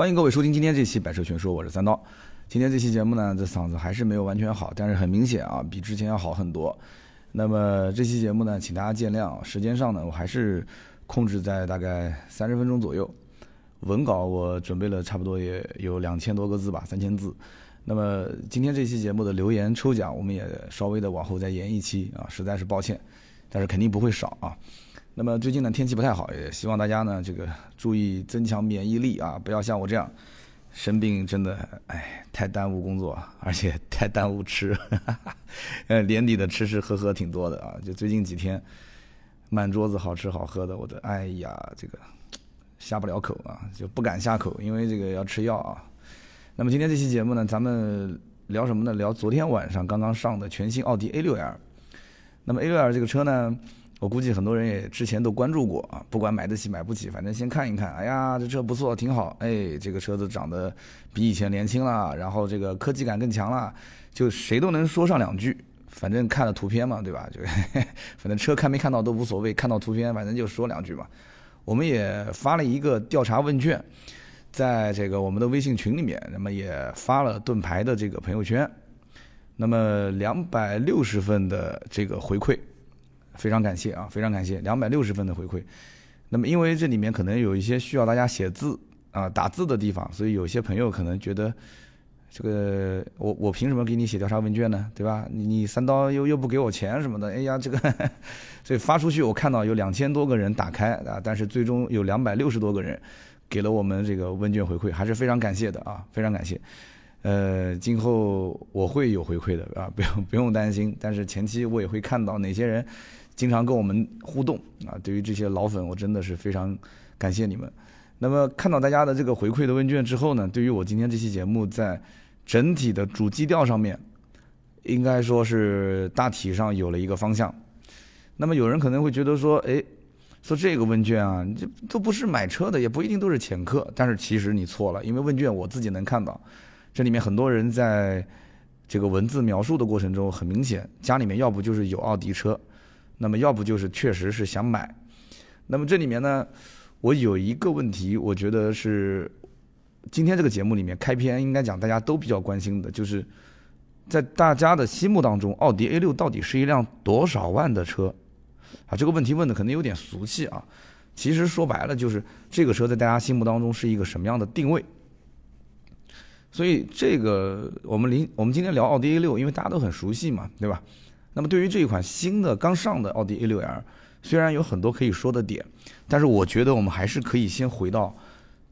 欢迎各位收听今天这期《百车全说》，我是三刀。今天这期节目呢，这嗓子还是没有完全好，但是很明显啊，比之前要好很多。那么这期节目呢，请大家见谅，时间上呢，我还是控制在大概三十分钟左右。文稿我准备了差不多也有两千多个字吧，三千字。那么今天这期节目的留言抽奖，我们也稍微的往后再延一期啊，实在是抱歉，但是肯定不会少啊。那么最近呢天气不太好，也希望大家呢这个注意增强免疫力啊，不要像我这样生病，真的哎太耽误工作，而且太耽误吃，呃年底的吃吃喝喝挺多的啊，就最近几天满桌子好吃好喝的，我的哎呀这个下不了口啊，就不敢下口，因为这个要吃药啊。那么今天这期节目呢，咱们聊什么呢？聊昨天晚上刚刚上的全新奥迪 A6L。那么 A6L 这个车呢，我估计很多人也之前都关注过啊，不管买得起买不起，反正先看一看。哎呀，这车不错，挺好。哎，这个车子长得比以前年轻了，然后这个科技感更强了，就谁都能说上两句。反正看了图片嘛，对吧？就 反正车看没看到都无所谓，看到图片反正就说两句嘛。我们也发了一个调查问卷。在这个我们的微信群里面，那么也发了盾牌的这个朋友圈，那么两百六十份的这个回馈，非常感谢啊，非常感谢两百六十分的回馈。那么因为这里面可能有一些需要大家写字啊打字的地方，所以有些朋友可能觉得这个我我凭什么给你写调查问卷呢？对吧？你你三刀又又不给我钱什么的，哎呀这个，所以发出去我看到有两千多个人打开啊，但是最终有两百六十多个人。给了我们这个问卷回馈，还是非常感谢的啊，非常感谢。呃，今后我会有回馈的啊，不用不用担心。但是前期我也会看到哪些人经常跟我们互动啊。对于这些老粉，我真的是非常感谢你们。那么看到大家的这个回馈的问卷之后呢，对于我今天这期节目在整体的主基调上面，应该说是大体上有了一个方向。那么有人可能会觉得说，哎。说这个问卷啊，这都不是买车的，也不一定都是潜客。但是其实你错了，因为问卷我自己能看到，这里面很多人在这个文字描述的过程中，很明显家里面要不就是有奥迪车，那么要不就是确实是想买。那么这里面呢，我有一个问题，我觉得是今天这个节目里面开篇应该讲大家都比较关心的，就是在大家的心目当中，奥迪 A 六到底是一辆多少万的车？啊，这个问题问的可能有点俗气啊，其实说白了就是这个车在大家心目当中是一个什么样的定位。所以这个我们临我们今天聊奥迪 A 六，因为大家都很熟悉嘛，对吧？那么对于这一款新的刚上的奥迪 A 六 L，虽然有很多可以说的点，但是我觉得我们还是可以先回到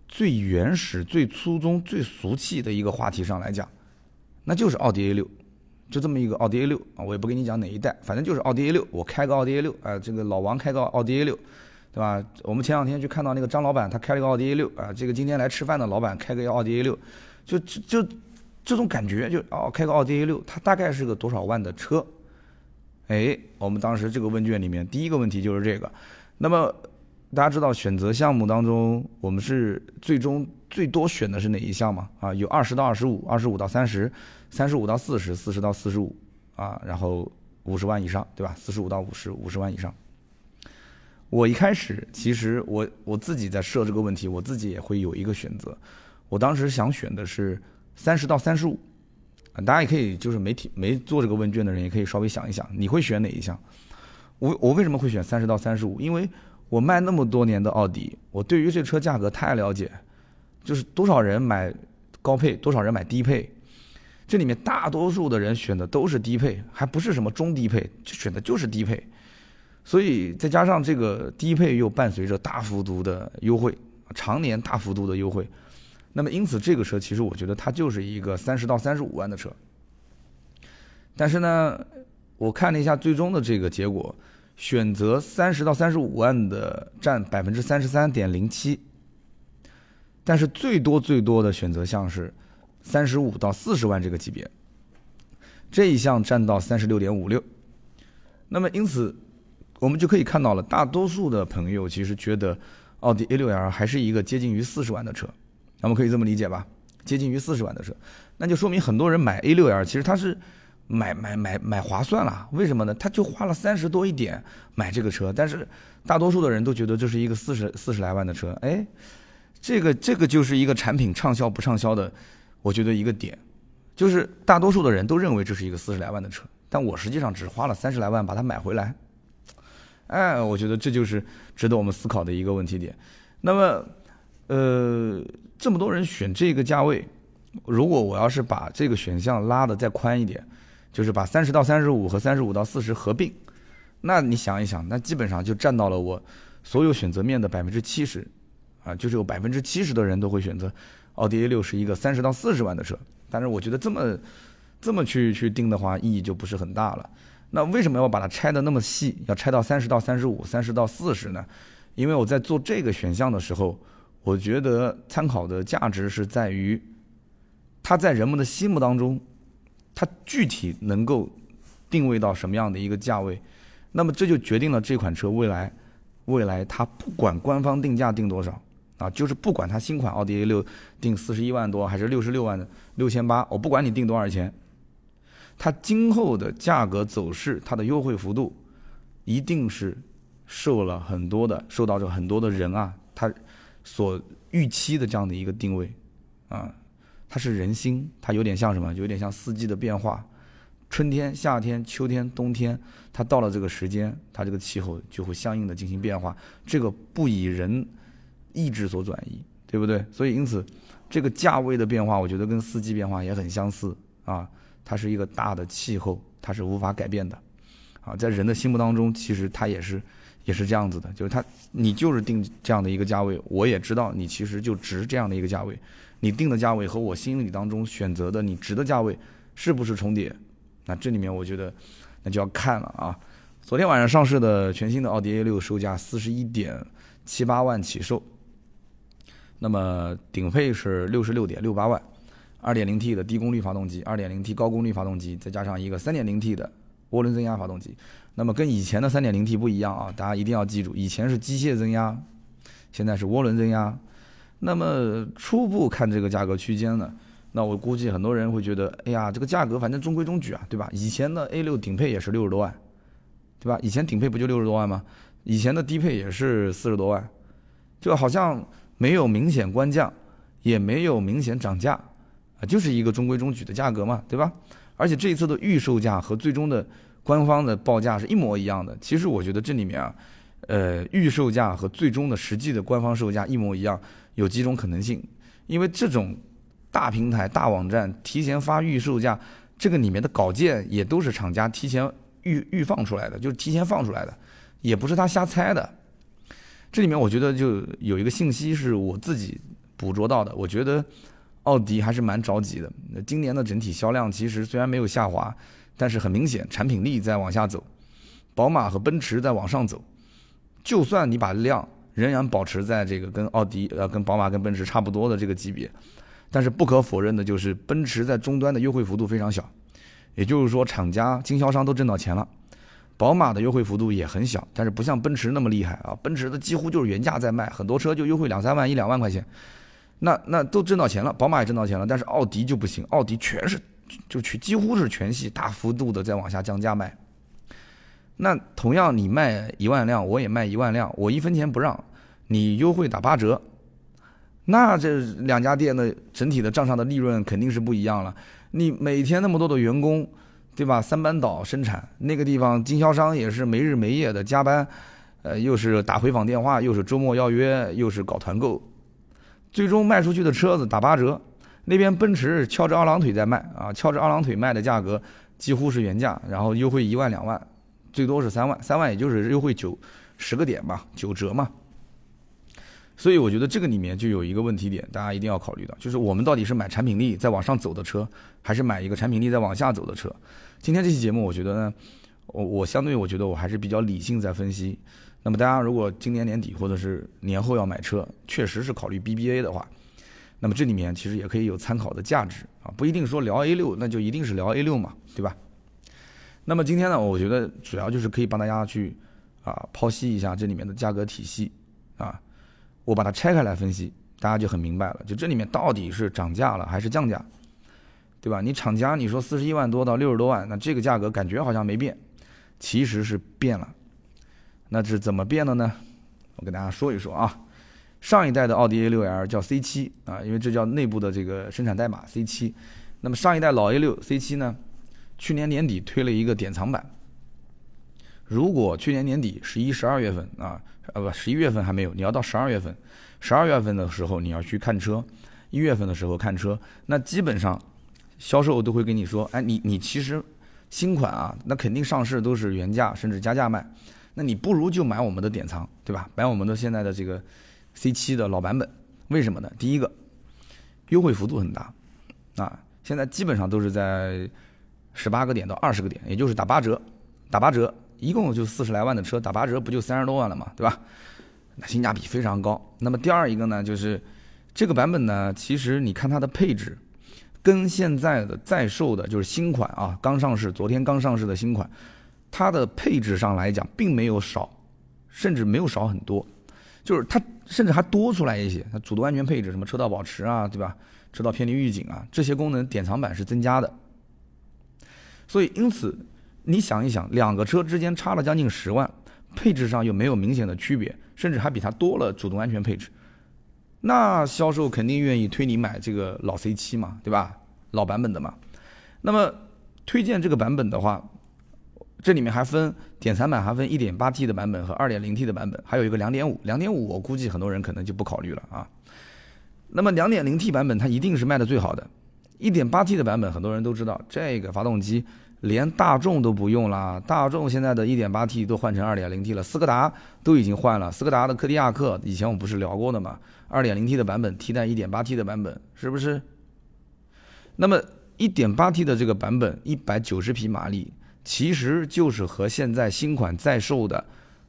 最原始、最初衷、最俗气的一个话题上来讲，那就是奥迪 A 六。就这么一个奥迪 A 六啊，我也不跟你讲哪一代，反正就是奥迪 A 六。我开个奥迪 A 六，啊，这个老王开个奥迪 A 六，对吧？我们前两天去看到那个张老板，他开了个奥迪 A 六，啊，这个今天来吃饭的老板开个奥迪 A 六，就就这种感觉，就哦，开个奥迪 A 六，它大概是个多少万的车？哎，我们当时这个问卷里面第一个问题就是这个。那么大家知道选择项目当中，我们是最终最多选的是哪一项吗？啊，有二十到二十五，二十五到三十。三十五到四十，四十到四十五，啊，然后五十万以上，对吧？四十五到五十，五十万以上。我一开始其实我我自己在设这个问题，我自己也会有一个选择。我当时想选的是三十到三十五，大家也可以就是媒体没做这个问卷的人也可以稍微想一想，你会选哪一项？我我为什么会选三十到三十五？因为我卖那么多年的奥迪，我对于这车价格太了解，就是多少人买高配，多少人买低配。这里面大多数的人选的都是低配，还不是什么中低配，就选的就是低配，所以再加上这个低配又伴随着大幅度的优惠，常年大幅度的优惠，那么因此这个车其实我觉得它就是一个三十到三十五万的车。但是呢，我看了一下最终的这个结果，选择三十到三十五万的占百分之三十三点零七，但是最多最多的选择项是。三十五到四十万这个级别，这一项占到三十六点五六，那么因此，我们就可以看到了，大多数的朋友其实觉得奥迪 A 六 L 还是一个接近于四十万的车，那么可以这么理解吧？接近于四十万的车，那就说明很多人买 A 六 L 其实他是买买买买划算了，为什么呢？他就花了三十多一点买这个车，但是大多数的人都觉得这是一个四十四十来万的车，哎。这个这个就是一个产品畅销不畅销的，我觉得一个点，就是大多数的人都认为这是一个四十来万的车，但我实际上只花了三十来万把它买回来。哎，我觉得这就是值得我们思考的一个问题点。那么，呃，这么多人选这个价位，如果我要是把这个选项拉的再宽一点，就是把三十到三十五和三十五到四十合并，那你想一想，那基本上就占到了我所有选择面的百分之七十，啊，就是有百分之七十的人都会选择奥迪 A 六是一个三十到四十万的车。但是我觉得这么这么去去定的话，意义就不是很大了。那为什么要把它拆的那么细，要拆到三十到三十五、三十到四十呢？因为我在做这个选项的时候，我觉得参考的价值是在于，它在人们的心目当中，它具体能够定位到什么样的一个价位，那么这就决定了这款车未来，未来它不管官方定价定多少啊，就是不管它新款奥迪 A 六定四十一万多还是六十六万的六千八，我不管你定多少钱。它今后的价格走势，它的优惠幅度，一定是受了很多的受到着很多的人啊，他所预期的这样的一个定位，啊，它是人心，它有点像什么？有点像四季的变化，春天、夏天、秋天、冬天，它到了这个时间，它这个气候就会相应的进行变化，这个不以人意志所转移，对不对？所以因此，这个价位的变化，我觉得跟四季变化也很相似啊。它是一个大的气候，它是无法改变的，啊，在人的心目当中，其实它也是，也是这样子的，就是它，你就是定这样的一个价位，我也知道你其实就值这样的一个价位，你定的价位和我心里当中选择的你值的价位是不是重叠？那这里面我觉得，那就要看了啊。昨天晚上上市的全新的奥迪 A 六售价四十一点七八万起售，那么顶配是六十六点六八万。2.0T 的低功率发动机，2.0T 高功率发动机，再加上一个 3.0T 的涡轮增压发动机，那么跟以前的 3.0T 不一样啊，大家一定要记住，以前是机械增压，现在是涡轮增压。那么初步看这个价格区间呢，那我估计很多人会觉得，哎呀，这个价格反正中规中矩啊，对吧？以前的 A6 顶配也是六十多万，对吧？以前顶配不就六十多万吗？以前的低配也是四十多万，就好像没有明显官降，也没有明显涨价。啊，就是一个中规中矩的价格嘛，对吧？而且这一次的预售价和最终的官方的报价是一模一样的。其实我觉得这里面啊，呃，预售价和最终的实际的官方售价一模一样，有几种可能性。因为这种大平台、大网站提前发预售价，这个里面的稿件也都是厂家提前预预放出来的，就是提前放出来的，也不是他瞎猜的。这里面我觉得就有一个信息是我自己捕捉到的，我觉得。奥迪还是蛮着急的。那今年的整体销量其实虽然没有下滑，但是很明显产品力在往下走。宝马和奔驰在往上走。就算你把量仍然保持在这个跟奥迪呃跟宝马跟奔驰差不多的这个级别，但是不可否认的就是奔驰在终端的优惠幅度非常小。也就是说，厂家经销商都挣到钱了。宝马的优惠幅度也很小，但是不像奔驰那么厉害啊。奔驰的几乎就是原价在卖，很多车就优惠两三万一两万块钱。那那都挣到钱了，宝马也挣到钱了，但是奥迪就不行，奥迪全是就去几乎是全系大幅度的在往下降价卖。那同样你卖一万辆，我也卖一万辆，我一分钱不让，你优惠打八折，那这两家店的整体的账上的利润肯定是不一样了。你每天那么多的员工，对吧？三班倒生产，那个地方经销商也是没日没夜的加班，呃，又是打回访电话，又是周末邀约，又是搞团购。最终卖出去的车子打八折，那边奔驰翘着二郎腿在卖啊，翘着二郎腿卖的价格几乎是原价，然后优惠一万两万，最多是三万，三万也就是优惠九十个点吧，九折嘛。所以我觉得这个里面就有一个问题点，大家一定要考虑到，就是我们到底是买产品力在往上走的车，还是买一个产品力在往下走的车？今天这期节目，我觉得呢，我我相对我觉得我还是比较理性在分析。那么大家如果今年年底或者是年后要买车，确实是考虑 BBA 的话，那么这里面其实也可以有参考的价值啊，不一定说聊 A 六那就一定是聊 A 六嘛，对吧？那么今天呢，我觉得主要就是可以帮大家去啊剖析一下这里面的价格体系啊，我把它拆开来分析，大家就很明白了，就这里面到底是涨价了还是降价，对吧？你厂家你说四十一万多到六十多万，那这个价格感觉好像没变，其实是变了。那是怎么变的呢？我跟大家说一说啊。上一代的奥迪 A6L 叫 C7 啊，因为这叫内部的这个生产代码 C7。那么上一代老 A6 C7 呢，去年年底推了一个典藏版。如果去年年底十一、十二月份啊，呃不，十一月份还没有，你要到十二月份，十二月份的时候你要去看车，一月份的时候看车，那基本上销售都会跟你说，哎，你你其实新款啊，那肯定上市都是原价甚至加价卖，那你不如就买我们的典藏，对吧？买我们的现在的这个 C7 的老版本，为什么呢？第一个，优惠幅度很大，啊，现在基本上都是在十八个点到二十个点，也就是打八折，打八折。一共就四十来万的车，打八折不就三十多万了嘛，对吧？那性价比非常高。那么第二一个呢，就是这个版本呢，其实你看它的配置，跟现在的在售的，就是新款啊，刚上市，昨天刚上市的新款，它的配置上来讲，并没有少，甚至没有少很多，就是它甚至还多出来一些。它主动安全配置，什么车道保持啊，对吧？车道偏离预警啊，这些功能典藏版是增加的。所以因此。你想一想，两个车之间差了将近十万，配置上又没有明显的区别，甚至还比它多了主动安全配置，那销售肯定愿意推你买这个老 C7 嘛，对吧？老版本的嘛。那么推荐这个版本的话，这里面还分典藏版，还分 1.8T 的版本和 2.0T 的版本，还有一个2.5。2.5我估计很多人可能就不考虑了啊。那么 2.0T 版本它一定是卖的最好的，1.8T 的版本很多人都知道这个发动机。连大众都不用啦，大众现在的一点八 T 都换成二点零 T 了，斯柯达都已经换了，斯柯达的柯迪亚克以前我们不是聊过的吗？二点零 T 的版本替代一点八 T 的版本，是不是？那么一点八 T 的这个版本一百九十匹马力，其实就是和现在新款在售的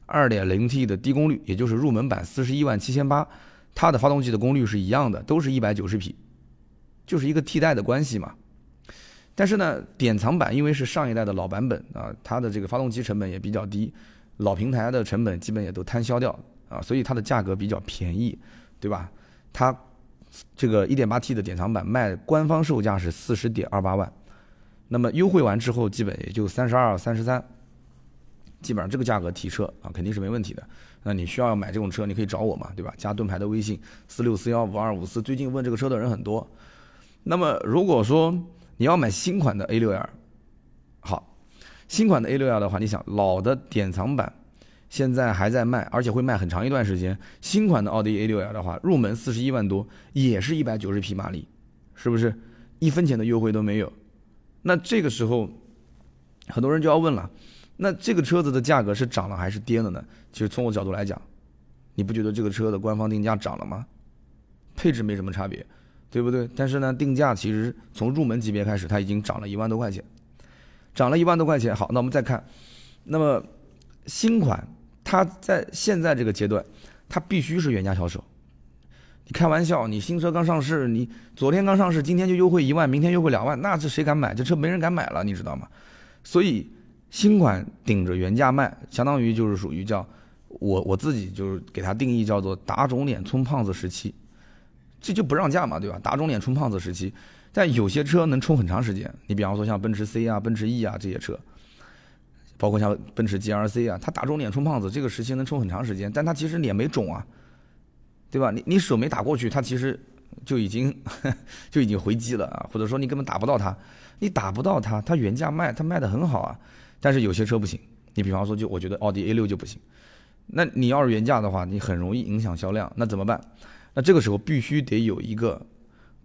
二点零 T 的低功率，也就是入门版四十一万七千八，它的发动机的功率是一样的，都是一百九十匹，就是一个替代的关系嘛。但是呢，典藏版因为是上一代的老版本啊，它的这个发动机成本也比较低，老平台的成本基本也都摊销掉啊，所以它的价格比较便宜，对吧？它这个 1.8T 的典藏版卖官方售价是四十点二八万，那么优惠完之后基本也就三十二、三十三，基本上这个价格提车啊肯定是没问题的。那你需要买这种车，你可以找我嘛，对吧？加盾牌的微信四六四幺五二五四，最近问这个车的人很多。那么如果说你要买新款的 A6L，好，新款的 A6L 的话，你想老的典藏版现在还在卖，而且会卖很长一段时间。新款的奥迪 A6L 的话，入门四十一万多，也是一百九十匹马力，是不是？一分钱的优惠都没有。那这个时候，很多人就要问了，那这个车子的价格是涨了还是跌了呢？其实从我角度来讲，你不觉得这个车的官方定价涨了吗？配置没什么差别。对不对？但是呢，定价其实从入门级别开始，它已经涨了一万多块钱，涨了一万多块钱。好，那我们再看，那么新款它在现在这个阶段，它必须是原价销售。开玩笑，你新车刚上市，你昨天刚上市，今天就优惠一万，明天优惠两万，那这谁敢买？这车没人敢买了，你知道吗？所以新款顶着原价卖，相当于就是属于叫我我自己就是给它定义叫做打肿脸充胖子时期。这就不让价嘛，对吧？打肿脸充胖子时期，但有些车能充很长时间。你比方说像奔驰 C 啊、奔驰 E 啊这些车，包括像奔驰 GLC 啊，它打肿脸充胖子，这个时期能充很长时间。但它其实脸没肿啊，对吧？你你手没打过去，它其实就已经 就已经回击了啊，或者说你根本打不到它，你打不到它，它原价卖，它卖的很好啊。但是有些车不行，你比方说就我觉得奥迪 A 六就不行。那你要是原价的话，你很容易影响销量，那怎么办？那这个时候必须得有一个，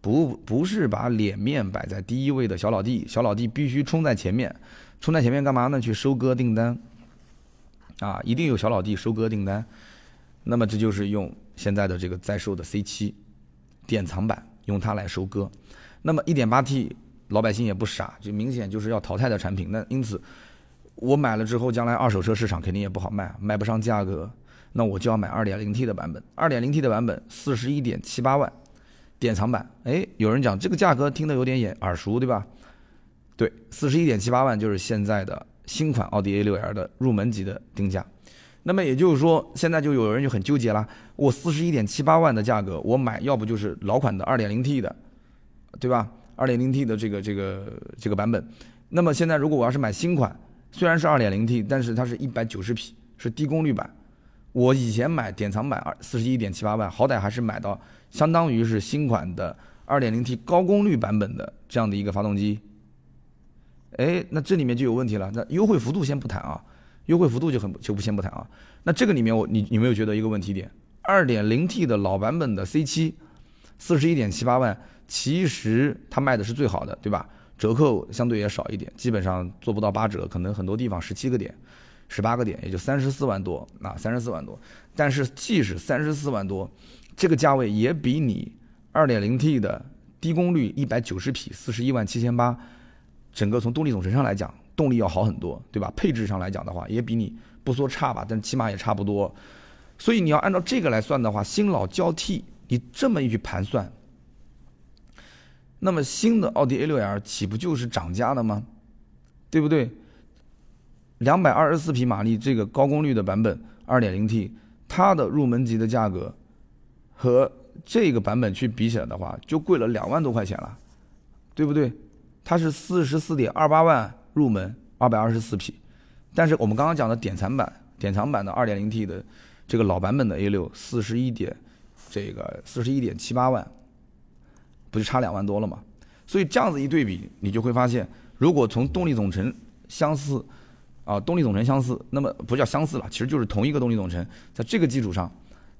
不不是把脸面摆在第一位的小老弟，小老弟必须冲在前面，冲在前面干嘛呢？去收割订单，啊，一定有小老弟收割订单。那么这就是用现在的这个在售的 C7 典藏版，用它来收割。那么 1.8T 老百姓也不傻，就明显就是要淘汰的产品。那因此，我买了之后，将来二手车市场肯定也不好卖，卖不上价格。那我就要买 2.0T 的版本，2.0T 的版本四十一点七八万，典藏版。哎，有人讲这个价格听得有点眼耳熟，对吧？对，四十一点七八万就是现在的新款奥迪 A6L 的入门级的定价。那么也就是说，现在就有人就很纠结了，我四十一点七八万的价格，我买要不就是老款的 2.0T 的，对吧？2.0T 的这个这个这个版本。那么现在如果我要是买新款，虽然是 2.0T，但是它是一百九十匹，是低功率版。我以前买典藏版二四十一点七八万，好歹还是买到相当于是新款的二点零 T 高功率版本的这样的一个发动机。哎，那这里面就有问题了。那优惠幅度先不谈啊，优惠幅度就很就不先不谈啊。那这个里面我你你没有觉得一个问题点？二点零 T 的老版本的 C 七，四十一点七八万，其实它卖的是最好的，对吧？折扣相对也少一点，基本上做不到八折，可能很多地方十七个点、十八个点，也就三十四万多啊，三十四万多。但是即使三十四万多，这个价位也比你二点零 T 的低功率一百九十匹四十一万七千八。整个从动力总成上来讲，动力要好很多，对吧？配置上来讲的话，也比你不说差吧，但起码也差不多。所以你要按照这个来算的话，新老交替，你这么一去盘算，那么新的奥迪 A6L 岂不就是涨价了吗？对不对？两百二十四匹马力这个高功率的版本，二点零 T，它的入门级的价格和这个版本去比起来的话，就贵了两万多块钱了，对不对？它是四十四点二八万入门，二百二十四匹，但是我们刚刚讲的典藏版，典藏版的二点零 T 的这个老版本的 A 六，四十一点，这个四十一点七八万，不就差两万多了吗？所以这样子一对比，你就会发现，如果从动力总成相似，啊，动力总成相似，那么不叫相似了，其实就是同一个动力总成，在这个基础上，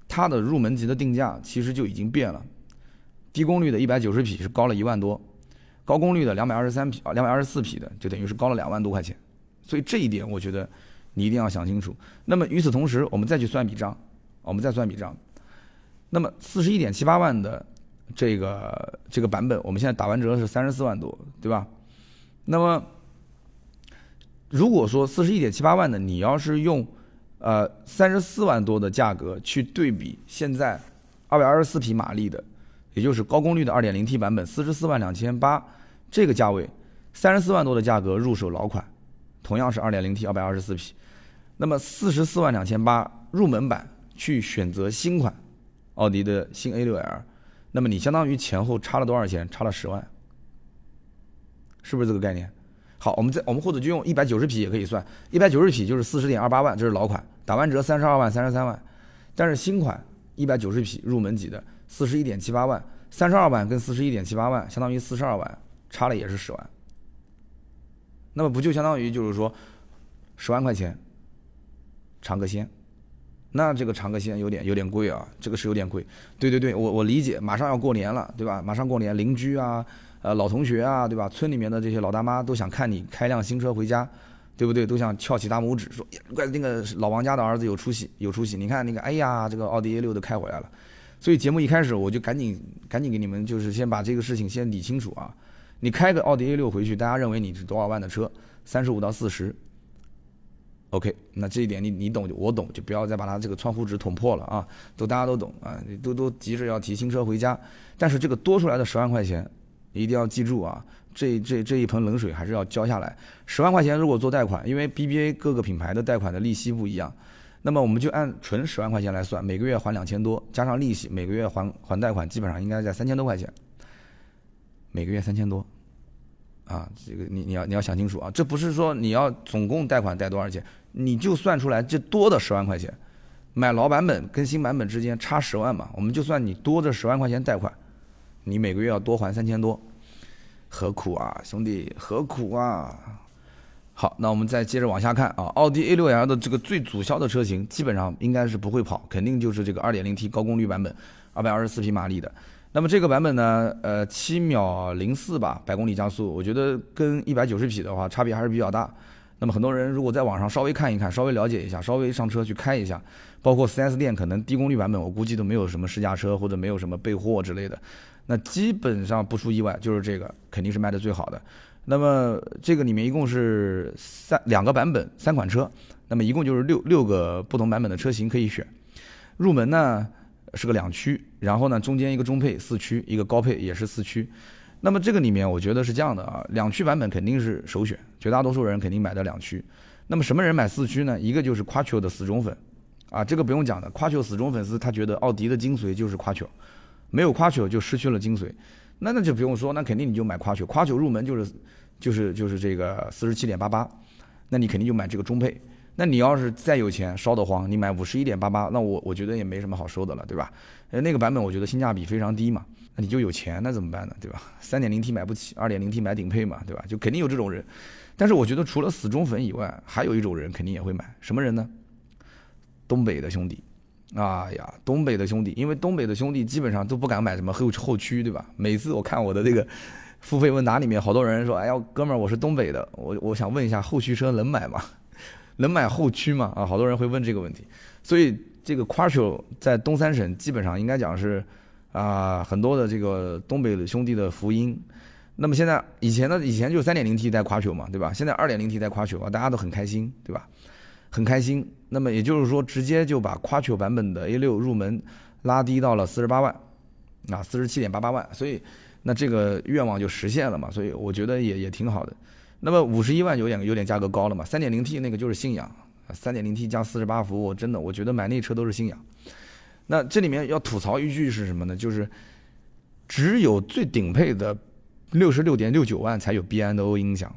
它的入门级的定价其实就已经变了，低功率的一百九十匹是高了一万多。高功率的两百二十三匹啊，两百二十四匹的，就等于是高了两万多块钱，所以这一点我觉得你一定要想清楚。那么与此同时，我们再去算笔账，我们再算笔账。那么四十一点七八万的这个这个版本，我们现在打完折是三十四万多，对吧？那么如果说四十一点七八万的，你要是用呃三十四万多的价格去对比现在二百二十四匹马力的。也就是高功率的 2.0T 版本，四十四万两千八，这个价位，三十四万多的价格入手老款，同样是 2.0T 224匹，那么四十四万两千八入门版去选择新款，奥迪的新 A6L，那么你相当于前后差了多少钱？差了十万，是不是这个概念？好，我们再我们或者就用一百九十匹也可以算，一百九十匹就是四十点二八万，这是老款，打完折三十二万三十三万，但是新款一百九十匹入门级的。四十一点七八万，三十二万跟四十一点七八万相当于四十二万，差了也是十万。那么不就相当于就是说，十万块钱尝个鲜？那这个尝个鲜有点有点贵啊，这个是有点贵。对对对，我我理解，马上要过年了，对吧？马上过年，邻居啊，呃，老同学啊，对吧？村里面的这些老大妈都想看你开辆新车回家。对不对？都想翘起大拇指说：“怪那个老王家的儿子有出息，有出息！你看那个，哎呀，这个奥迪 A 六都开回来了。”所以节目一开始我就赶紧赶紧给你们，就是先把这个事情先理清楚啊！你开个奥迪 A 六回去，大家认为你是多少万的车？三十五到四十。OK，那这一点你你懂就我懂，就不要再把它这个窗户纸捅破了啊！都大家都懂啊，都都急着要提新车回家，但是这个多出来的十万块钱，一定要记住啊！这这这一盆冷水还是要浇下来。十万块钱如果做贷款，因为 BBA 各个品牌的贷款的利息不一样。那么我们就按纯十万块钱来算，每个月还两千多，加上利息，每个月还还贷款，基本上应该在三千多块钱。每个月三千多，啊，这个你你要你要想清楚啊，这不是说你要总共贷款贷多少钱，你就算出来这多的十万块钱，买老版本跟新版本之间差十万嘛，我们就算你多这十万块钱贷款，你每个月要多还三千多，何苦啊，兄弟，何苦啊？好，那我们再接着往下看啊，奥迪 A6L 的这个最主销的车型，基本上应该是不会跑，肯定就是这个 2.0T 高功率版本，224匹马力的。那么这个版本呢，呃，七秒零四吧，百公里加速，我觉得跟190匹的话差别还是比较大。那么很多人如果在网上稍微看一看，稍微了解一下，稍微上车去开一下，包括 4S 店可能低功率版本，我估计都没有什么试驾车或者没有什么备货之类的。那基本上不出意外，就是这个肯定是卖的最好的。那么这个里面一共是三两个版本，三款车，那么一共就是六六个不同版本的车型可以选。入门呢是个两驱，然后呢中间一个中配四驱，一个高配也是四驱。那么这个里面我觉得是这样的啊，两驱版本肯定是首选，绝大多数人肯定买的两驱。那么什么人买四驱呢？一个就是 Quattro 的死忠粉，啊，这个不用讲的，Quattro 死忠粉丝他觉得奥迪的精髓就是 Quattro，没有 Quattro 就失去了精髓。那那就不用说，那肯定你就买夸九，夸九入门就是，就是就是这个四十七点八八，那你肯定就买这个中配。那你要是再有钱，烧得慌，你买五十一点八八，那我我觉得也没什么好说的了，对吧？呃，那个版本我觉得性价比非常低嘛，那你就有钱，那怎么办呢？对吧？三点零 T 买不起，二点零 T 买顶配嘛，对吧？就肯定有这种人。但是我觉得除了死忠粉以外，还有一种人肯定也会买，什么人呢？东北的兄弟，哎呀，东北的兄弟，因为东北的兄弟基本上都不敢买什么后后驱，对吧？每次我看我的这个付费问答里面，好多人说，哎呀，哥们儿，我是东北的，我我想问一下，后驱车能买吗？能买后驱吗？啊，好多人会问这个问题。所以这个 Quattro 在东三省基本上应该讲是啊，很多的这个东北的兄弟的福音。那么现在以前呢，以前就三点零 T 带夸球嘛，对吧？现在二点零 T 带 Quattro 啊，大家都很开心，对吧？很开心。那么也就是说，直接就把夸球版本的 A 六入门拉低到了四十八万，啊，四十七点八八万。所以那这个愿望就实现了嘛。所以我觉得也也挺好的。那么五十一万有点有点价格高了嘛？三点零 T 那个就是信仰，三点零 T 加四十八伏，我真的我觉得买那车都是信仰。那这里面要吐槽一句是什么呢？就是只有最顶配的。六十六点六九万才有 BNO 音响，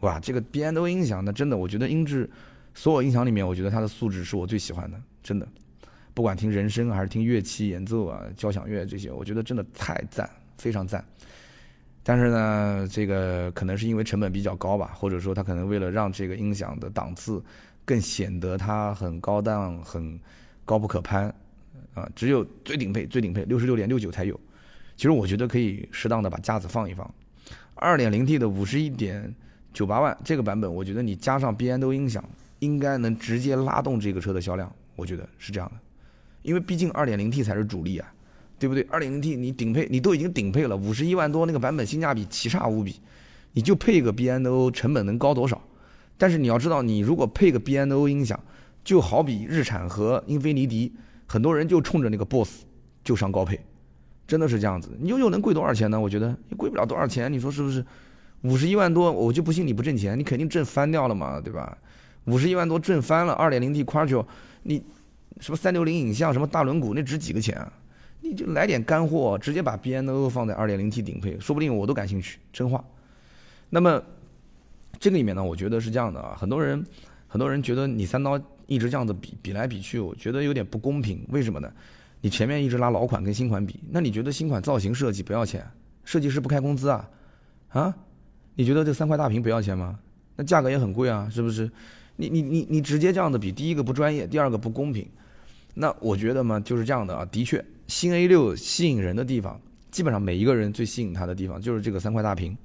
哇，这个 BNO 音响那真的，我觉得音质，所有音响里面，我觉得它的素质是我最喜欢的，真的，不管听人声还是听乐器演奏啊，交响乐这些，我觉得真的太赞，非常赞。但是呢，这个可能是因为成本比较高吧，或者说他可能为了让这个音响的档次更显得它很高档、很高不可攀，啊，只有最顶配、最顶配六十六点六九才有。其实我觉得可以适当的把架子放一放，二点零 T 的五十一点九八万这个版本，我觉得你加上 B&O 音响，应该能直接拉动这个车的销量，我觉得是这样的，因为毕竟二点零 T 才是主力啊，对不对？二点零 T 你顶配你都已经顶配了，五十一万多那个版本性价比奇差无比，你就配个 BNO 成本能高多少？但是你要知道，你如果配个 BNO 音响，就好比日产和英菲尼迪，很多人就冲着那个 BOSS 就上高配。真的是这样子，你又又能贵多少钱呢？我觉得也贵不了多少钱，你说是不是？五十一万多，我就不信你不挣钱，你肯定挣翻掉了嘛，对吧？五十一万多震翻了，二点零 T Quattro，你什么三六零影像，什么大轮毂，那值几个钱啊？你就来点干货，直接把 BNO 放在二点零 T 顶配，说不定我都感兴趣，真话。那么这个里面呢，我觉得是这样的啊，很多人很多人觉得你三刀一直这样子比比来比去，我觉得有点不公平，为什么呢？你前面一直拉老款跟新款比，那你觉得新款造型设计不要钱？设计师不开工资啊？啊？你觉得这三块大屏不要钱吗？那价格也很贵啊，是不是？你你你你直接这样子比，第一个不专业，第二个不公平。那我觉得嘛，就是这样的啊。的确，新 A 六吸引人的地方，基本上每一个人最吸引他的地方就是这个三块大屏。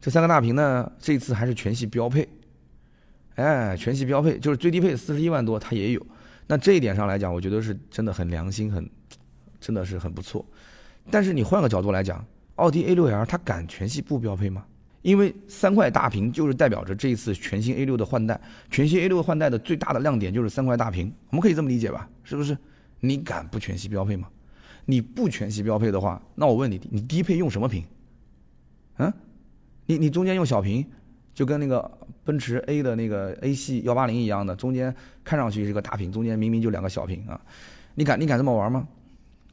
这三个大屏呢，这次还是全系标配。哎，全系标配，就是最低配四十一万多，它也有。那这一点上来讲，我觉得是真的很良心，很，真的是很不错。但是你换个角度来讲，奥迪 A6L 它敢全系不标配吗？因为三块大屏就是代表着这一次全新 A6 的换代，全新 A6 换代的最大的亮点就是三块大屏，我们可以这么理解吧？是不是？你敢不全系标配吗？你不全系标配的话，那我问你，你低配用什么屏？嗯？你你中间用小屏？就跟那个奔驰 A 的那个 A 系幺八零一样的，中间看上去是个大屏，中间明明就两个小屏啊！你敢你敢这么玩吗？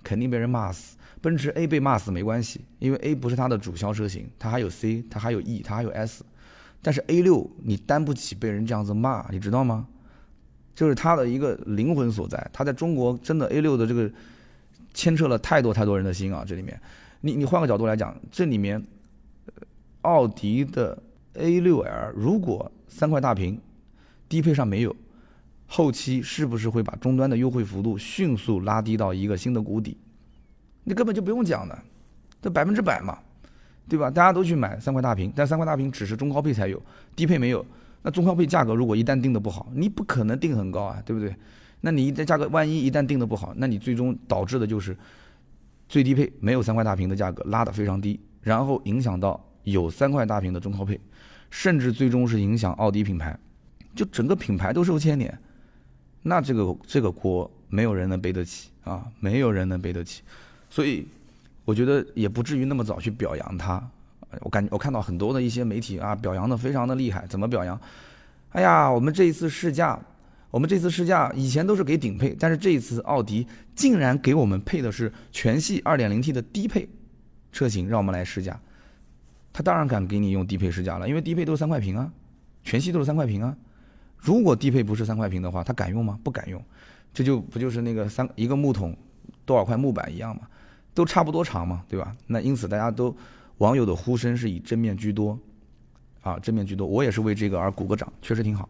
肯定被人骂死。奔驰 A 被骂死没关系，因为 A 不是它的主销车型，它还有 C，它还有 E，它还有 S。但是 A 六你担不起被人这样子骂，你知道吗？就是它的一个灵魂所在。它在中国真的 A 六的这个牵扯了太多太多人的心啊！这里面，你你换个角度来讲，这里面奥迪的。A6L 如果三块大屏，低配上没有，后期是不是会把终端的优惠幅度迅速拉低到一个新的谷底？那根本就不用讲的，这百分之百嘛，对吧？大家都去买三块大屏，但三块大屏只是中高配才有，低配没有。那中高配价格如果一旦定的不好，你不可能定很高啊，对不对？那你这价格万一一旦定的不好，那你最终导致的就是最低配没有三块大屏的价格拉得非常低，然后影响到有三块大屏的中高配。甚至最终是影响奥迪品牌，就整个品牌都受牵连，那这个这个锅没有人能背得起啊，没有人能背得起，所以我觉得也不至于那么早去表扬它。我感觉我看到很多的一些媒体啊，表扬的非常的厉害，怎么表扬？哎呀，我们这一次试驾，我们这次试驾以前都是给顶配，但是这一次奥迪竟然给我们配的是全系 2.0T 的低配车型，让我们来试驾。他当然敢给你用低配试驾了，因为低配都是三块屏啊，全系都是三块屏啊。如果低配不是三块屏的话，他敢用吗？不敢用。这就不就是那个三一个木桶多少块木板一样吗，都差不多长嘛，对吧？那因此大家都网友的呼声是以正面居多，啊，正面居多。我也是为这个而鼓个掌，确实挺好，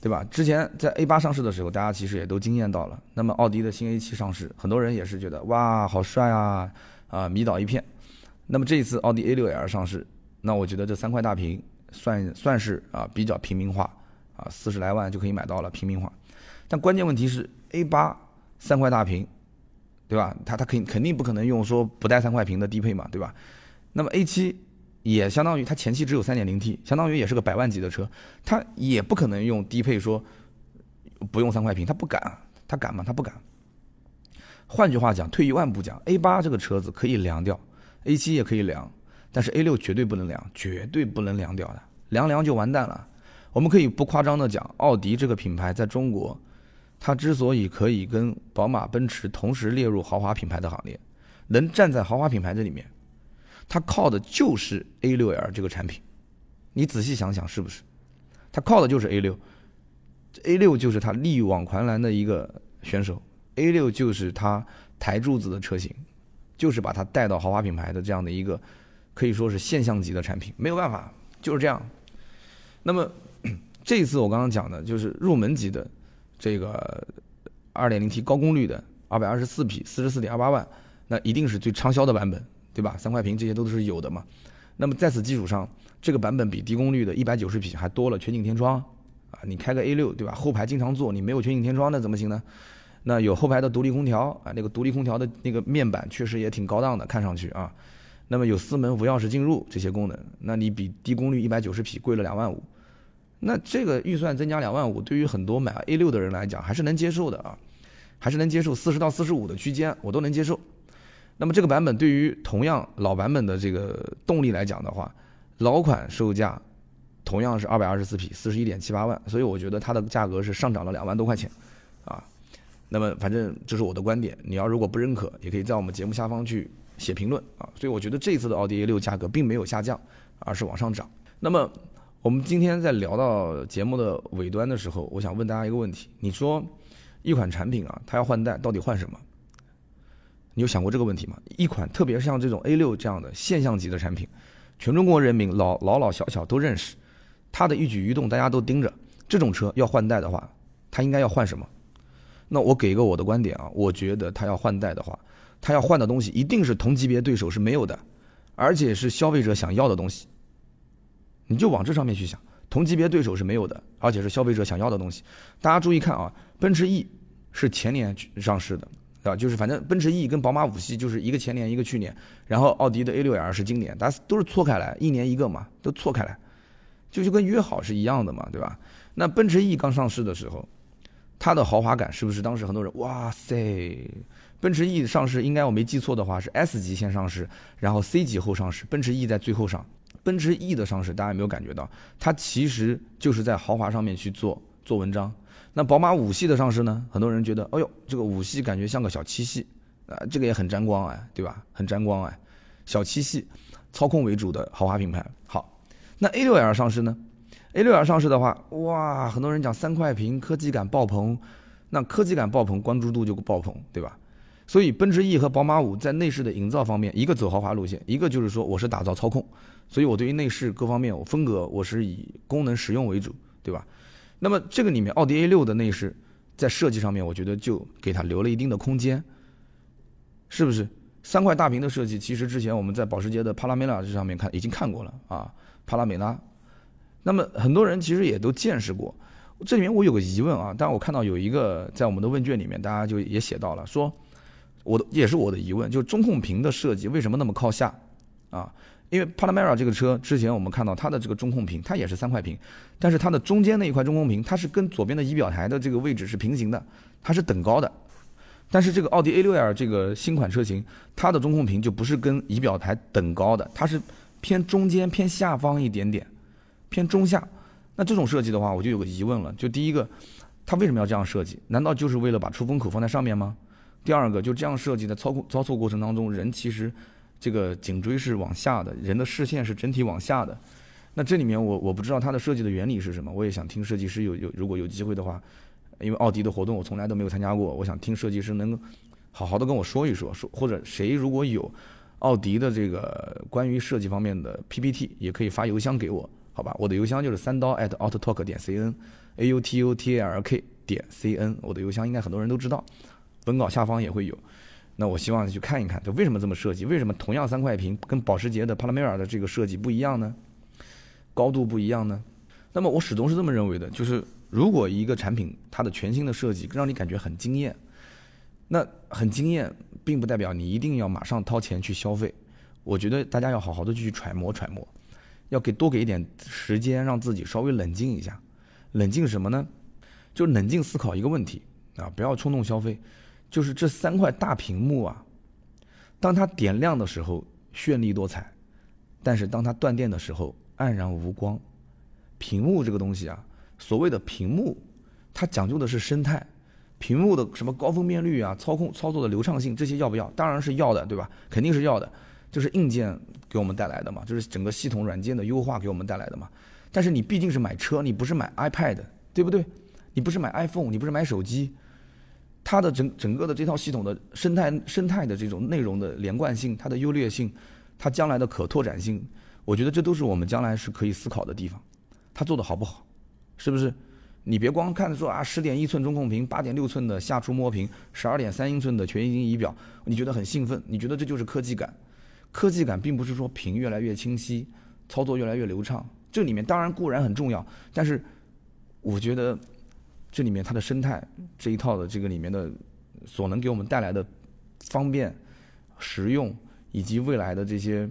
对吧？之前在 A 八上市的时候，大家其实也都惊艳到了。那么奥迪的新 A 七上市，很多人也是觉得哇，好帅啊，啊，迷倒一片。那么这一次奥迪 A 六 L 上市，那我觉得这三块大屏算算是啊比较平民化啊，四十来万就可以买到了平民化。但关键问题是 A 八三块大屏，对吧？它它肯肯定不可能用说不带三块屏的低配嘛，对吧？那么 A 七也相当于它前期只有三点零 T，相当于也是个百万级的车，它也不可能用低配说不用三块屏，它不敢，它敢吗？它不敢。换句话讲，退一万步讲，A 八这个车子可以凉掉。A 七也可以凉，但是 A 六绝对不能凉，绝对不能凉掉的，凉凉就完蛋了。我们可以不夸张的讲，奥迪这个品牌在中国，它之所以可以跟宝马、奔驰同时列入豪华品牌的行列，能站在豪华品牌这里面，它靠的就是 A 六 L 这个产品。你仔细想想，是不是？它靠的就是 A 六，A 六就是它力挽狂澜的一个选手，A 六就是它台柱子的车型。就是把它带到豪华品牌的这样的一个，可以说是现象级的产品，没有办法，就是这样。那么 这一次我刚刚讲的就是入门级的这个 2.0T 高功率的224匹44.28万，那一定是最畅销的版本，对吧？三块屏这些都是有的嘛。那么在此基础上，这个版本比低功率的190匹还多了全景天窗啊！你开个 A6 对吧？后排经常坐，你没有全景天窗那怎么行呢？那有后排的独立空调啊，那个独立空调的那个面板确实也挺高档的，看上去啊。那么有四门无钥匙进入这些功能，那你比低功率一百九十匹贵了两万五。那这个预算增加两万五，对于很多买 A 六的人来讲还是能接受的啊，还是能接受四十到四十五的区间我都能接受。那么这个版本对于同样老版本的这个动力来讲的话，老款售价同样是二百二十四匹四十一点七八万，所以我觉得它的价格是上涨了两万多块钱啊。那么反正这是我的观点，你要如果不认可，也可以在我们节目下方去写评论啊。所以我觉得这次的奥迪 A 六价格并没有下降，而是往上涨。那么我们今天在聊到节目的尾端的时候，我想问大家一个问题：你说一款产品啊，它要换代，到底换什么？你有想过这个问题吗？一款特别像这种 A 六这样的现象级的产品，全中国人民老老老小小都认识，它的一举一动大家都盯着，这种车要换代的话，它应该要换什么？那我给一个我的观点啊，我觉得它要换代的话，它要换的东西一定是同级别对手是没有的，而且是消费者想要的东西。你就往这上面去想，同级别对手是没有的，而且是消费者想要的东西。大家注意看啊，奔驰 E 是前年上市的，啊？就是反正奔驰 E 跟宝马五系就是一个前年一个去年，然后奥迪的 A 六 L 是今年，大家都是错开来，一年一个嘛，都错开来，就就跟约好是一样的嘛，对吧？那奔驰 E 刚上市的时候。它的豪华感是不是当时很多人哇塞？奔驰 E 上市应该我没记错的话是 S 级先上市，然后 C 级后上市，奔驰 E 在最后上。奔驰 E 的上市大家有没有感觉到？它其实就是在豪华上面去做做文章。那宝马五系的上市呢？很多人觉得，哎呦，这个五系感觉像个小七系，啊，这个也很沾光哎，对吧？很沾光哎，小七系，操控为主的豪华品牌。好，那 A 六 L 上市呢？A 六 L 上市的话，哇，很多人讲三块屏，科技感爆棚，那科技感爆棚，关注度就爆棚，对吧？所以奔驰 E 和宝马五在内饰的营造方面，一个走豪华路线，一个就是说我是打造操控，所以我对于内饰各方面我风格我是以功能实用为主，对吧？那么这个里面奥迪 A 六的内饰在设计上面，我觉得就给它留了一定的空间，是不是？三块大屏的设计，其实之前我们在保时捷的帕拉梅拉这上面看已经看过了啊，帕拉梅拉。那么很多人其实也都见识过，这里面我有个疑问啊，但我看到有一个在我们的问卷里面，大家就也写到了，说我的也是我的疑问，就中控屏的设计为什么那么靠下啊？因为 Panamera 这个车之前我们看到它的这个中控屏，它也是三块屏，但是它的中间那一块中控屏，它是跟左边的仪表台的这个位置是平行的，它是等高的。但是这个奥迪 A6L 这个新款车型，它的中控屏就不是跟仪表台等高的，它是偏中间偏下方一点点。偏中下，那这种设计的话，我就有个疑问了。就第一个，它为什么要这样设计？难道就是为了把出风口放在上面吗？第二个，就这样设计的操控操作过程当中，人其实这个颈椎是往下的，人的视线是整体往下的。那这里面我我不知道它的设计的原理是什么，我也想听设计师有有如果有机会的话，因为奥迪的活动我从来都没有参加过，我想听设计师能好好的跟我说一说，说或者谁如果有奥迪的这个关于设计方面的 PPT，也可以发邮箱给我，好吧？我的邮箱就是三刀 at autotalk 点 cn，a u t u t a l k 点 cn，我的邮箱应该很多人都知道，文稿下方也会有。那我希望去看一看，就为什么这么设计？为什么同样三块屏跟保时捷的帕拉梅尔的这个设计不一样呢？高度不一样呢？那么我始终是这么认为的，就是如果一个产品它的全新的设计让你感觉很惊艳，那很惊艳，并不代表你一定要马上掏钱去消费。我觉得大家要好好的去揣摩揣摩，要给多给一点时间，让自己稍微冷静一下。冷静什么呢？就冷静思考一个问题啊，不要冲动消费。就是这三块大屏幕啊，当它点亮的时候绚丽多彩，但是当它断电的时候黯然无光。屏幕这个东西啊，所谓的屏幕，它讲究的是生态，屏幕的什么高分辨率啊、操控操作的流畅性这些要不要？当然是要的，对吧？肯定是要的，就是硬件给我们带来的嘛，就是整个系统软件的优化给我们带来的嘛。但是你毕竟是买车，你不是买 iPad，对不对？你不是买 iPhone，你不是买手机。它的整整个的这套系统的生态生态的这种内容的连贯性，它的优劣性，它将来的可拓展性，我觉得这都是我们将来是可以思考的地方。它做的好不好，是不是？你别光看着说啊，十点一寸中控屏，八点六寸的下触摸屏，十二点三英寸的全液晶仪表，你觉得很兴奋？你觉得这就是科技感？科技感并不是说屏越来越清晰，操作越来越流畅，这里面当然固然很重要，但是我觉得。这里面它的生态这一套的这个里面的所能给我们带来的方便、实用，以及未来的这些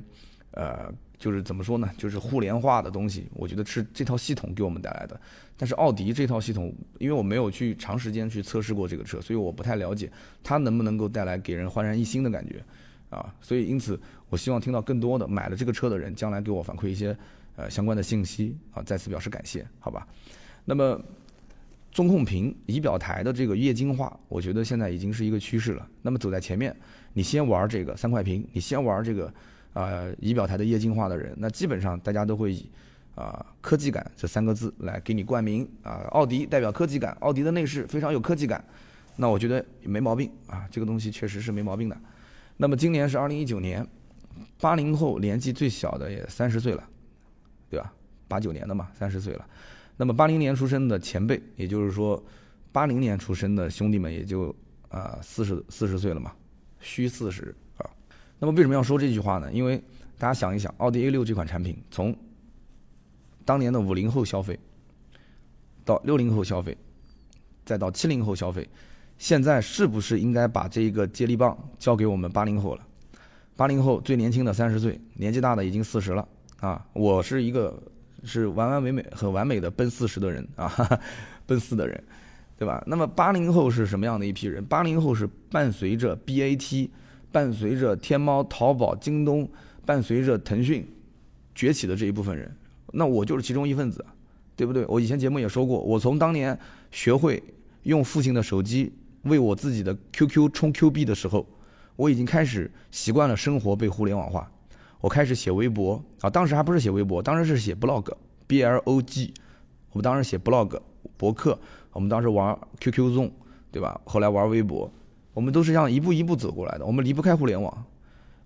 呃，就是怎么说呢？就是互联化的东西，我觉得是这套系统给我们带来的。但是奥迪这套系统，因为我没有去长时间去测试过这个车，所以我不太了解它能不能够带来给人焕然一新的感觉啊。所以因此，我希望听到更多的买了这个车的人，将来给我反馈一些呃相关的信息啊。再次表示感谢，好吧？那么。中控屏、仪表台的这个液晶化，我觉得现在已经是一个趋势了。那么走在前面，你先玩这个三块屏，你先玩这个，呃，仪表台的液晶化的人，那基本上大家都会以啊科技感这三个字来给你冠名啊。奥迪代表科技感，奥迪的内饰非常有科技感，那我觉得没毛病啊，这个东西确实是没毛病的。那么今年是二零一九年，八零后年纪最小的也三十岁了，对吧？八九年的嘛，三十岁了。那么八零年出生的前辈，也就是说，八零年出生的兄弟们也就啊四十四十岁了嘛，虚四十啊。那么为什么要说这句话呢？因为大家想一想，奥迪 A 六这款产品，从当年的五零后消费，到六零后消费，再到七零后消费，现在是不是应该把这一个接力棒交给我们八零后了？八零后最年轻的三十岁，年纪大的已经四十了啊。我是一个。是完完美美、很完美的奔四十的人啊，奔四的人，对吧？那么八零后是什么样的一批人？八零后是伴随着 BAT、伴随着天猫、淘宝、京东、伴随着腾讯崛起的这一部分人。那我就是其中一份子，对不对？我以前节目也说过，我从当年学会用父亲的手机为我自己的 QQ 充 Q 币的时候，我已经开始习惯了生活被互联网化。我开始写微博啊，当时还不是写微博，当时是写 blog，B L O G。我们当时写 blog 博客，我们当时玩 QQ Zone，对吧？后来玩微博，我们都是这样一步一步走过来的。我们离不开互联网，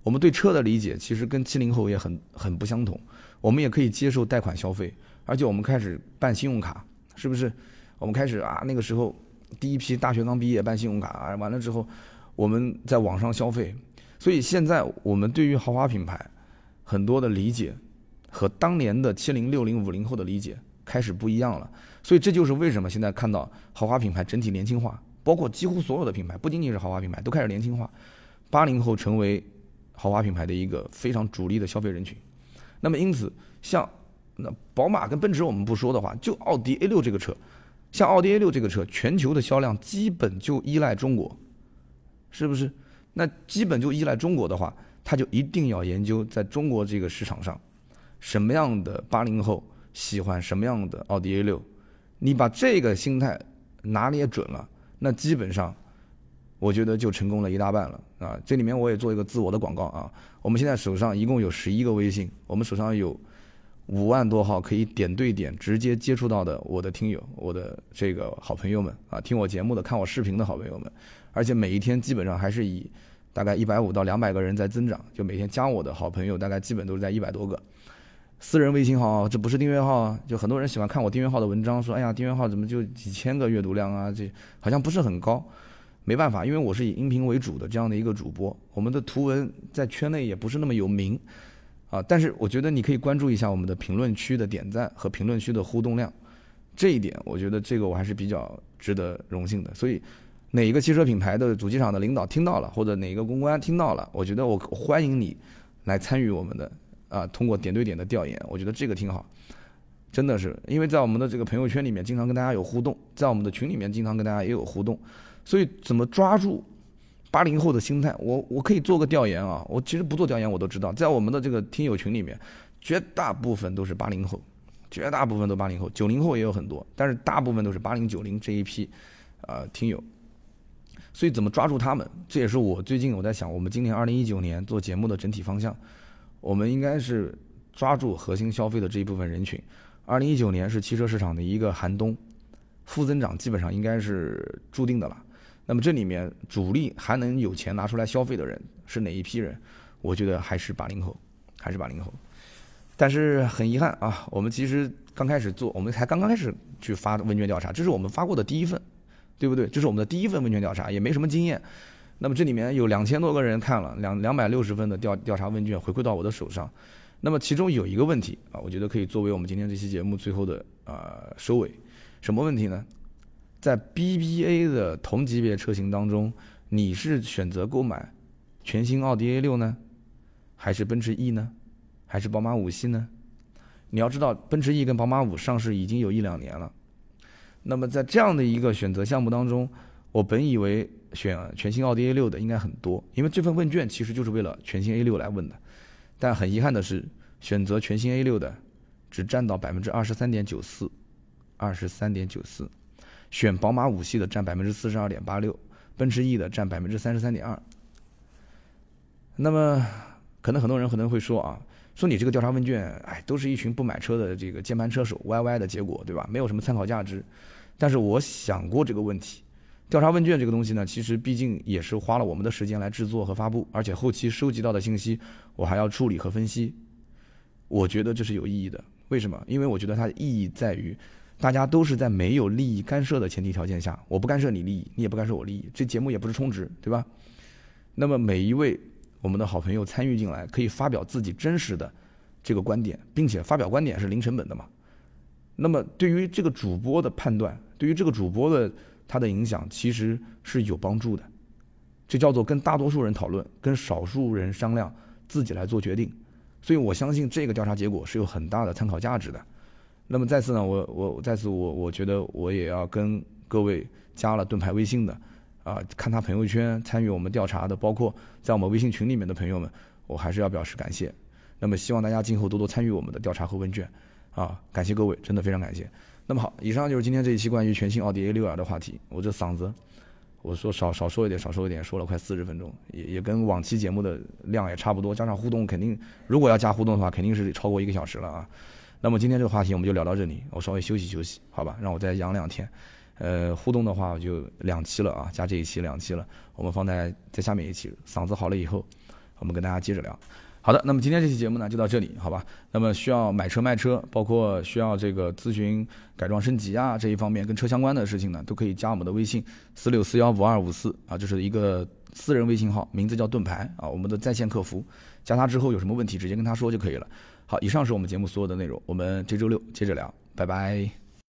我们对车的理解其实跟七零后也很很不相同。我们也可以接受贷款消费，而且我们开始办信用卡，是不是？我们开始啊，那个时候第一批大学刚毕业办信用卡啊，完了之后我们在网上消费，所以现在我们对于豪华品牌。很多的理解和当年的七零、六零、五零后的理解开始不一样了，所以这就是为什么现在看到豪华品牌整体年轻化，包括几乎所有的品牌，不仅仅是豪华品牌，都开始年轻化。八零后成为豪华品牌的一个非常主力的消费人群。那么因此，像那宝马跟奔驰我们不说的话，就奥迪 A 六这个车，像奥迪 A 六这个车，全球的销量基本就依赖中国，是不是？那基本就依赖中国的话。他就一定要研究在中国这个市场上，什么样的八零后喜欢什么样的奥迪 A 六，你把这个心态拿捏准了，那基本上，我觉得就成功了一大半了啊！这里面我也做一个自我的广告啊，我们现在手上一共有十一个微信，我们手上有五万多号可以点对点直接接触到的我的听友，我的这个好朋友们啊，听我节目的、看我视频的好朋友们，而且每一天基本上还是以大概一百五到两百个人在增长，就每天加我的好朋友大概基本都是在一百多个。私人微信号，这不是订阅号啊，就很多人喜欢看我订阅号的文章，说哎呀，订阅号怎么就几千个阅读量啊？这好像不是很高。没办法，因为我是以音频为主的这样的一个主播，我们的图文在圈内也不是那么有名。啊，但是我觉得你可以关注一下我们的评论区的点赞和评论区的互动量，这一点我觉得这个我还是比较值得荣幸的。所以，哪一个汽车品牌的主机厂的领导听到了，或者哪一个公关听到了，我觉得我欢迎你来参与我们的啊，通过点对点的调研，我觉得这个挺好，真的是，因为在我们的这个朋友圈里面经常跟大家有互动，在我们的群里面经常跟大家也有互动，所以怎么抓住？八零后的心态，我我可以做个调研啊。我其实不做调研，我都知道，在我们的这个听友群里面，绝大部分都是八零后，绝大部分都八零后，九零后也有很多，但是大部分都是八零九零这一批，呃，听友。所以怎么抓住他们，这也是我最近我在想，我们今年二零一九年做节目的整体方向，我们应该是抓住核心消费的这一部分人群。二零一九年是汽车市场的一个寒冬，负增长基本上应该是注定的了。那么这里面主力还能有钱拿出来消费的人是哪一批人？我觉得还是八零后，还是八零后。但是很遗憾啊，我们其实刚开始做，我们才刚刚开始去发问卷调查，这是我们发过的第一份，对不对？这是我们的第一份问卷调查，也没什么经验。那么这里面有两千多个人看了两两百六十份的调调查问卷回馈到我的手上。那么其中有一个问题啊，我觉得可以作为我们今天这期节目最后的呃收尾。什么问题呢？在 BBA 的同级别车型当中，你是选择购买全新奥迪 A 六呢，还是奔驰 E 呢，还是宝马五系呢？你要知道，奔驰 E 跟宝马五上市已经有一两年了。那么在这样的一个选择项目当中，我本以为选全新奥迪 A 六的应该很多，因为这份问卷其实就是为了全新 A 六来问的。但很遗憾的是，选择全新 A 六的只占到百分之二十三点九四，二十三点九四。选宝马五系的占百分之四十二点八六，奔驰 E 的占百分之三十三点二。那么，可能很多人可能会说啊，说你这个调查问卷，哎，都是一群不买车的这个键盘车手 YY 的结果，对吧？没有什么参考价值。但是我想过这个问题，调查问卷这个东西呢，其实毕竟也是花了我们的时间来制作和发布，而且后期收集到的信息，我还要处理和分析。我觉得这是有意义的。为什么？因为我觉得它的意义在于。大家都是在没有利益干涉的前提条件下，我不干涉你利益，你也不干涉我利益，这节目也不是充值，对吧？那么每一位我们的好朋友参与进来，可以发表自己真实的这个观点，并且发表观点是零成本的嘛？那么对于这个主播的判断，对于这个主播的他的影响，其实是有帮助的。这叫做跟大多数人讨论，跟少数人商量，自己来做决定。所以我相信这个调查结果是有很大的参考价值的。那么再次呢，我我再次我我觉得我也要跟各位加了盾牌微信的，啊，看他朋友圈参与我们调查的，包括在我们微信群里面的朋友们，我还是要表示感谢。那么希望大家今后多多参与我们的调查和问卷，啊，感谢各位，真的非常感谢。那么好，以上就是今天这一期关于全新奥迪 A6L 的话题。我这嗓子，我说少少说一点，少说一点，说了快四十分钟，也也跟往期节目的量也差不多，加上互动肯定，如果要加互动的话，肯定是超过一个小时了啊。那么今天这个话题我们就聊到这里，我稍微休息休息，好吧，让我再养两天。呃，互动的话我就两期了啊，加这一期两期了，我们放在在下面一期。嗓子好了以后，我们跟大家接着聊。好的，那么今天这期节目呢就到这里，好吧。那么需要买车卖车，包括需要这个咨询改装升级啊这一方面跟车相关的事情呢，都可以加我们的微信四六四幺五二五四啊，这是一个私人微信号，名字叫盾牌啊，我们的在线客服，加他之后有什么问题直接跟他说就可以了。好，以上是我们节目所有的内容，我们这周六接着聊，拜拜。